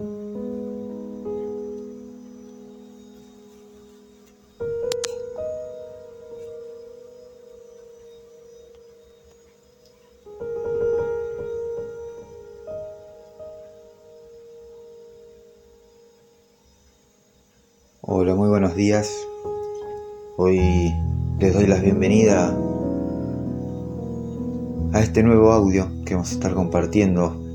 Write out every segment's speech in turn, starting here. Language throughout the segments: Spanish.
Hola, muy buenos días. Hoy les doy la bienvenida a este nuevo audio que vamos a estar compartiendo.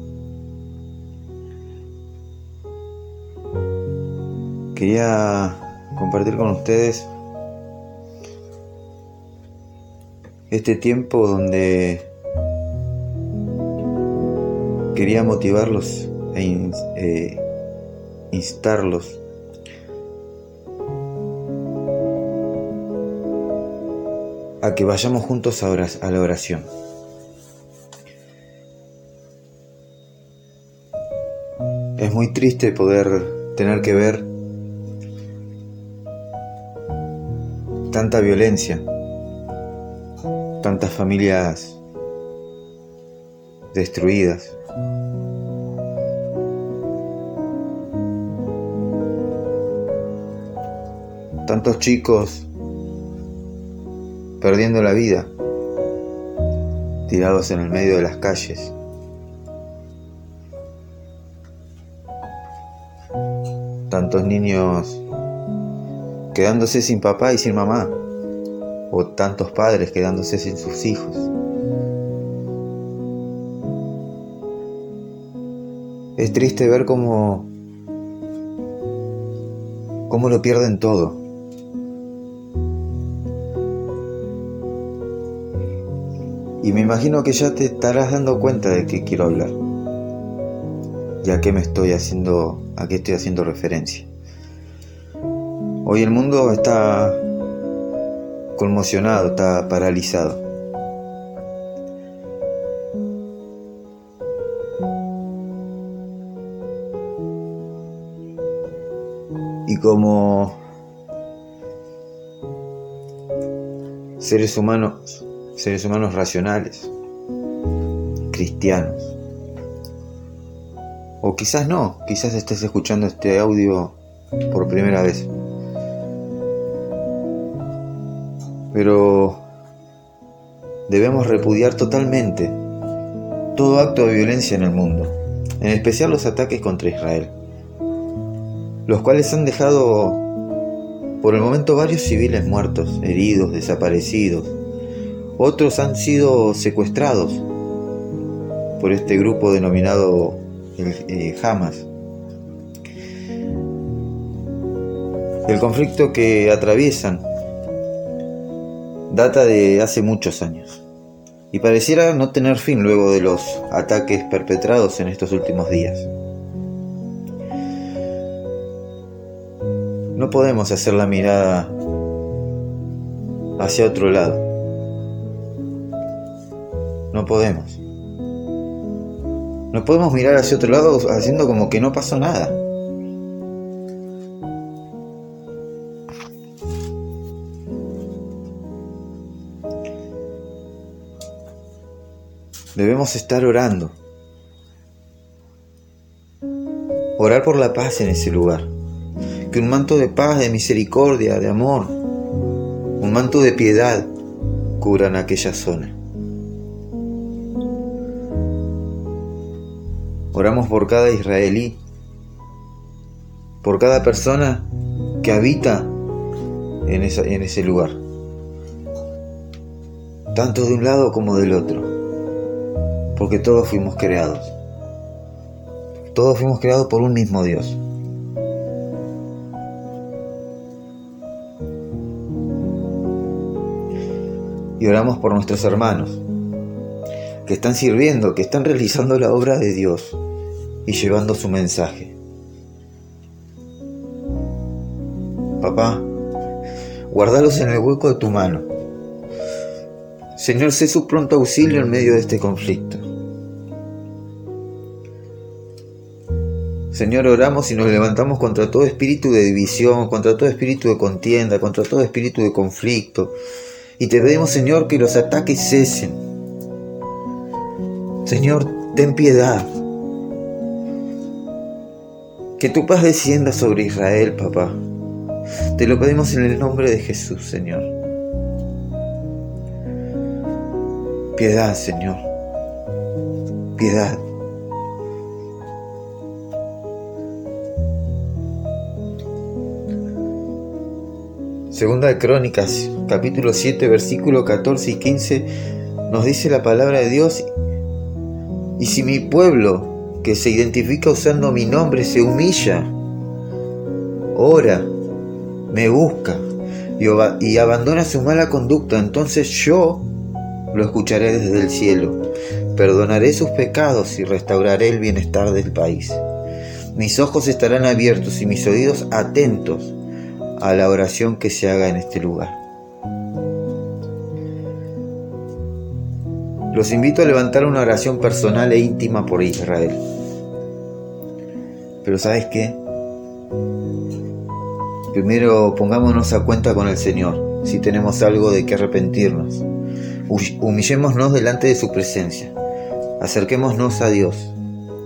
Quería compartir con ustedes este tiempo donde quería motivarlos e eh, instarlos a que vayamos juntos a, a la oración. Es muy triste poder tener que ver tanta violencia, tantas familias destruidas. Tantos chicos perdiendo la vida, tirados en el medio de las calles. Tantos niños quedándose sin papá y sin mamá, o tantos padres quedándose sin sus hijos. Es triste ver cómo, cómo lo pierden todo. Y me imagino que ya te estarás dando cuenta de que quiero hablar. Y a qué me estoy haciendo, a qué estoy haciendo referencia. Hoy el mundo está conmocionado, está paralizado. Y como seres humanos seres humanos racionales, cristianos. O quizás no, quizás estés escuchando este audio por primera vez. Pero debemos repudiar totalmente todo acto de violencia en el mundo, en especial los ataques contra Israel, los cuales han dejado por el momento varios civiles muertos, heridos, desaparecidos, otros han sido secuestrados por este grupo denominado eh, Hamas. El conflicto que atraviesan data de hace muchos años y pareciera no tener fin luego de los ataques perpetrados en estos últimos días. No podemos hacer la mirada hacia otro lado. No podemos. No podemos mirar hacia otro lado haciendo como que no pasó nada. Debemos estar orando. Orar por la paz en ese lugar. Que un manto de paz, de misericordia, de amor, un manto de piedad cubran aquella zona. Oramos por cada israelí, por cada persona que habita en, en ese lugar, tanto de un lado como del otro, porque todos fuimos creados. Todos fuimos creados por un mismo Dios. Y oramos por nuestros hermanos, que están sirviendo, que están realizando la obra de Dios y llevando su mensaje. Papá, guardalos en el hueco de tu mano. Señor, sé su pronto auxilio en medio de este conflicto. Señor, oramos y nos levantamos contra todo espíritu de división, contra todo espíritu de contienda, contra todo espíritu de conflicto. Y te pedimos, Señor, que los ataques cesen. Señor, ten piedad. Que tu paz descienda sobre Israel, papá. Te lo pedimos en el nombre de Jesús, Señor. Piedad, Señor. Piedad. Segunda de Crónicas, capítulo 7, versículo 14 y 15, nos dice la palabra de Dios, y si mi pueblo, que se identifica usando mi nombre, se humilla, ora, me busca y, abandona su mala conducta, entonces yo lo escucharé desde el cielo, perdonaré sus pecados y restauraré el bienestar del país. Mis ojos estarán abiertos y mis oídos atentos a la oración que se haga en este lugar. Los invito a levantar una oración personal e íntima por Israel. Pero ¿sabes qué? Primero pongámonos a cuenta con el Señor, si tenemos algo de que arrepentirnos. Humillémonos delante de su presencia. Acerquémonos a Dios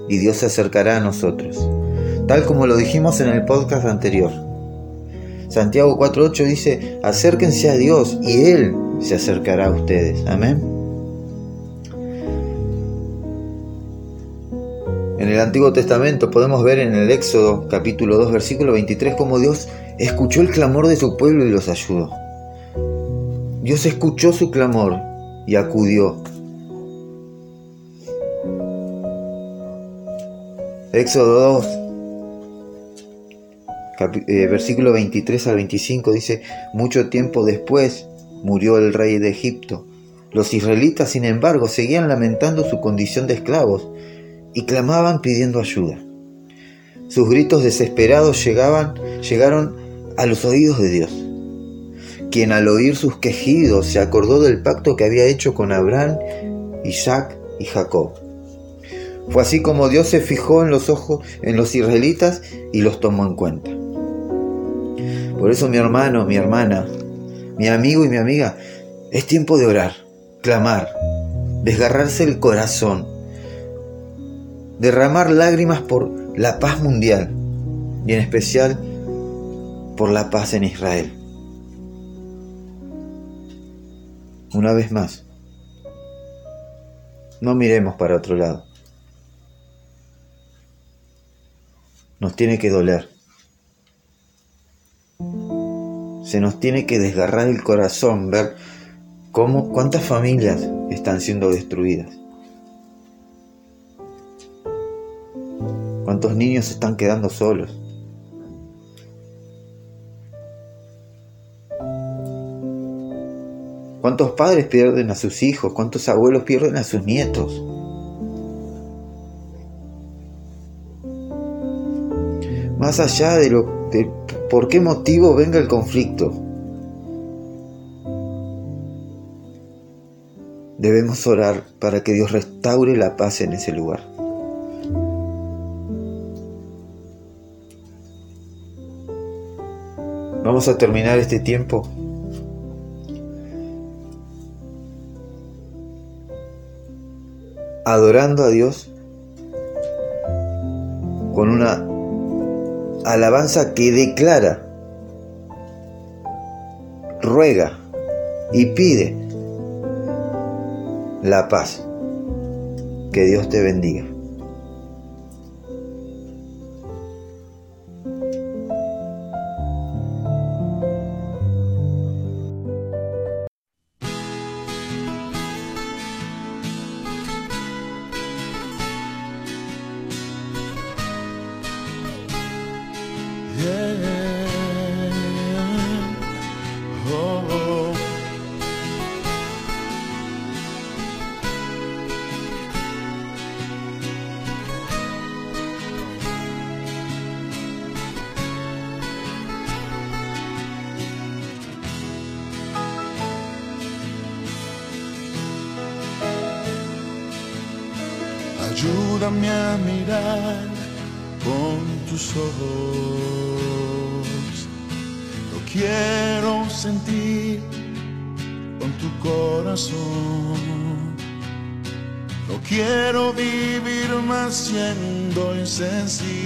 y Dios se acercará a nosotros. Tal como lo dijimos en el podcast anterior. Santiago 4.8 dice, acérquense a Dios y Él se acercará a ustedes. Amén. En el Antiguo Testamento podemos ver en el Éxodo capítulo 2 versículo 23 cómo Dios escuchó el clamor de su pueblo y los ayudó. Dios escuchó su clamor y acudió. Éxodo 2 eh, versículo 23 al 25 dice, mucho tiempo después murió el rey de Egipto. Los israelitas, sin embargo, seguían lamentando su condición de esclavos y clamaban pidiendo ayuda. Sus gritos desesperados llegaban, llegaron a los oídos de Dios, quien al oír sus quejidos se acordó del pacto que había hecho con Abraham, Isaac y Jacob. Fue así como Dios se fijó en los ojos en los israelitas y los tomó en cuenta. Por eso mi hermano, mi hermana, mi amigo y mi amiga, es tiempo de orar, clamar, desgarrarse el corazón, derramar lágrimas por la paz mundial y en especial por la paz en Israel. Una vez más, no miremos para otro lado. Nos tiene que doler se nos tiene que desgarrar el corazón ver cómo, cuántas familias están siendo destruidas. Cuántos niños están quedando solos. ¿Cuántos padres pierden a sus hijos? ¿Cuántos abuelos pierden a sus nietos? Más allá de lo, de por qué motivo venga el conflicto. Debemos orar para que Dios restaure la paz en ese lugar. Vamos a terminar este tiempo adorando a Dios con una alabanza que declara, ruega y pide la paz. Que Dios te bendiga. Ayúdame a mirar con tus ojos. Lo quiero sentir con tu corazón. No quiero vivir más siendo insensible.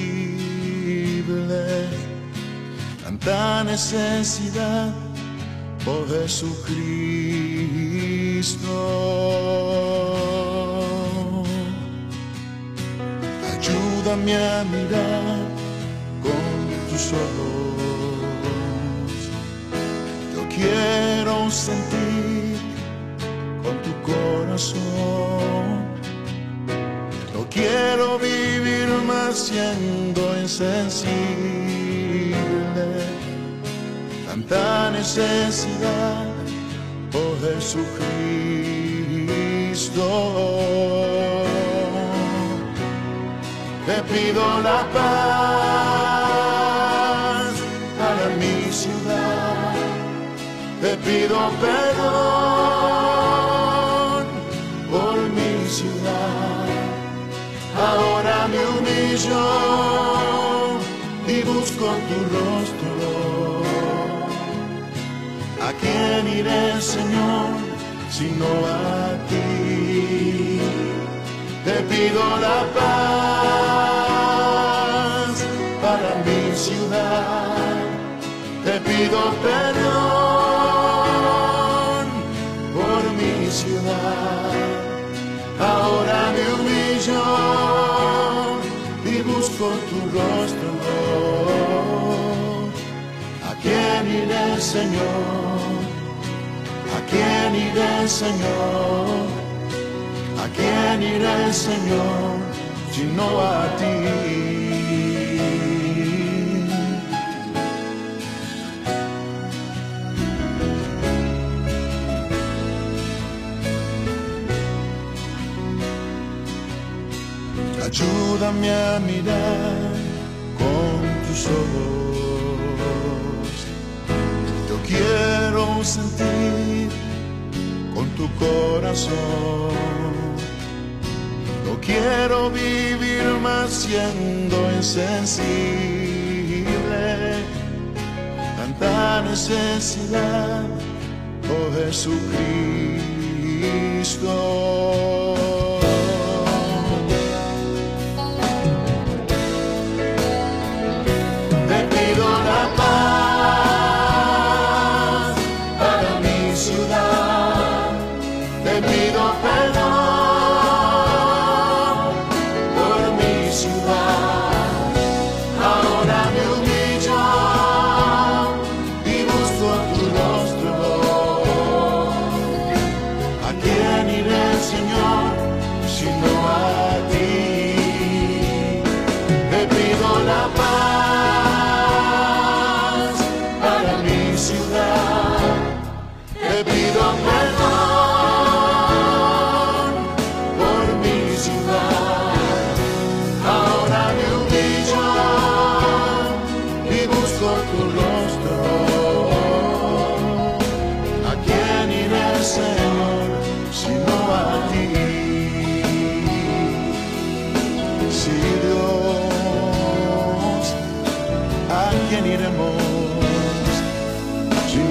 tanta necesidad por Jesucristo. Ayúdame a mirar con tus ojos. Yo quiero sentir con tu corazón. No quiero vivir más siendo insensible. Tanta necesidad, oh Jesucristo. Te pido la paz para mi ciudad. Te pido perdón por mi ciudad. Ahora me humillo y busco tu rostro. ¿A quién iré, Señor, sino a ti? Pido la paz para mi ciudad. Te pido perdón por mi ciudad. Ahora me humillo y busco tu rostro. ¿A quién iré, Señor? ¿A quién iré, Señor? ¿A quién iré, Señor, sino a ti? Ayúdame a mirar con tus ojos. Yo quiero sentir con tu corazón. Quiero vivir más siendo insensible. Tanta necesidad, oh Jesucristo.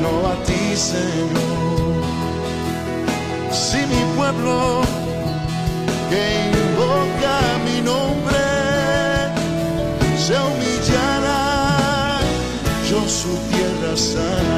Sino a ti, Señor. Si mi pueblo que invoca mi nombre se humillara, yo su tierra sanaré.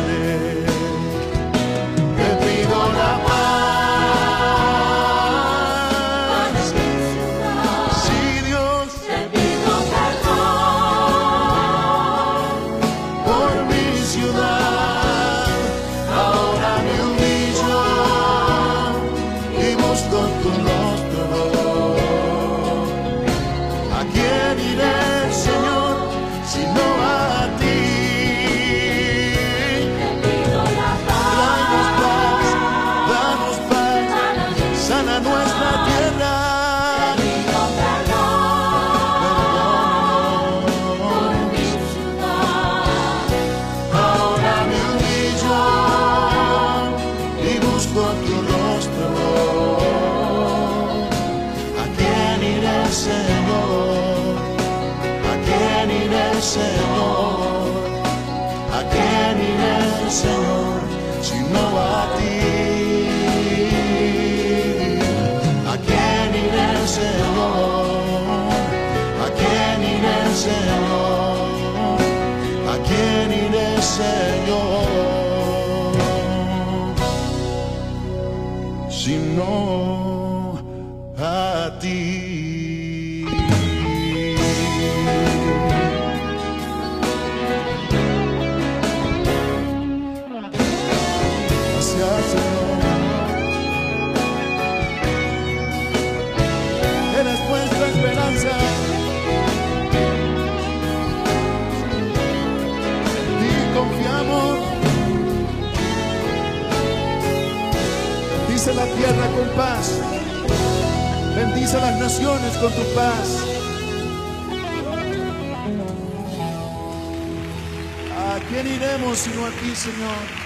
Señor. Si no Dice la tierra con paz. Bendice las naciones con tu paz. ¿A quién iremos sino a ti, Señor?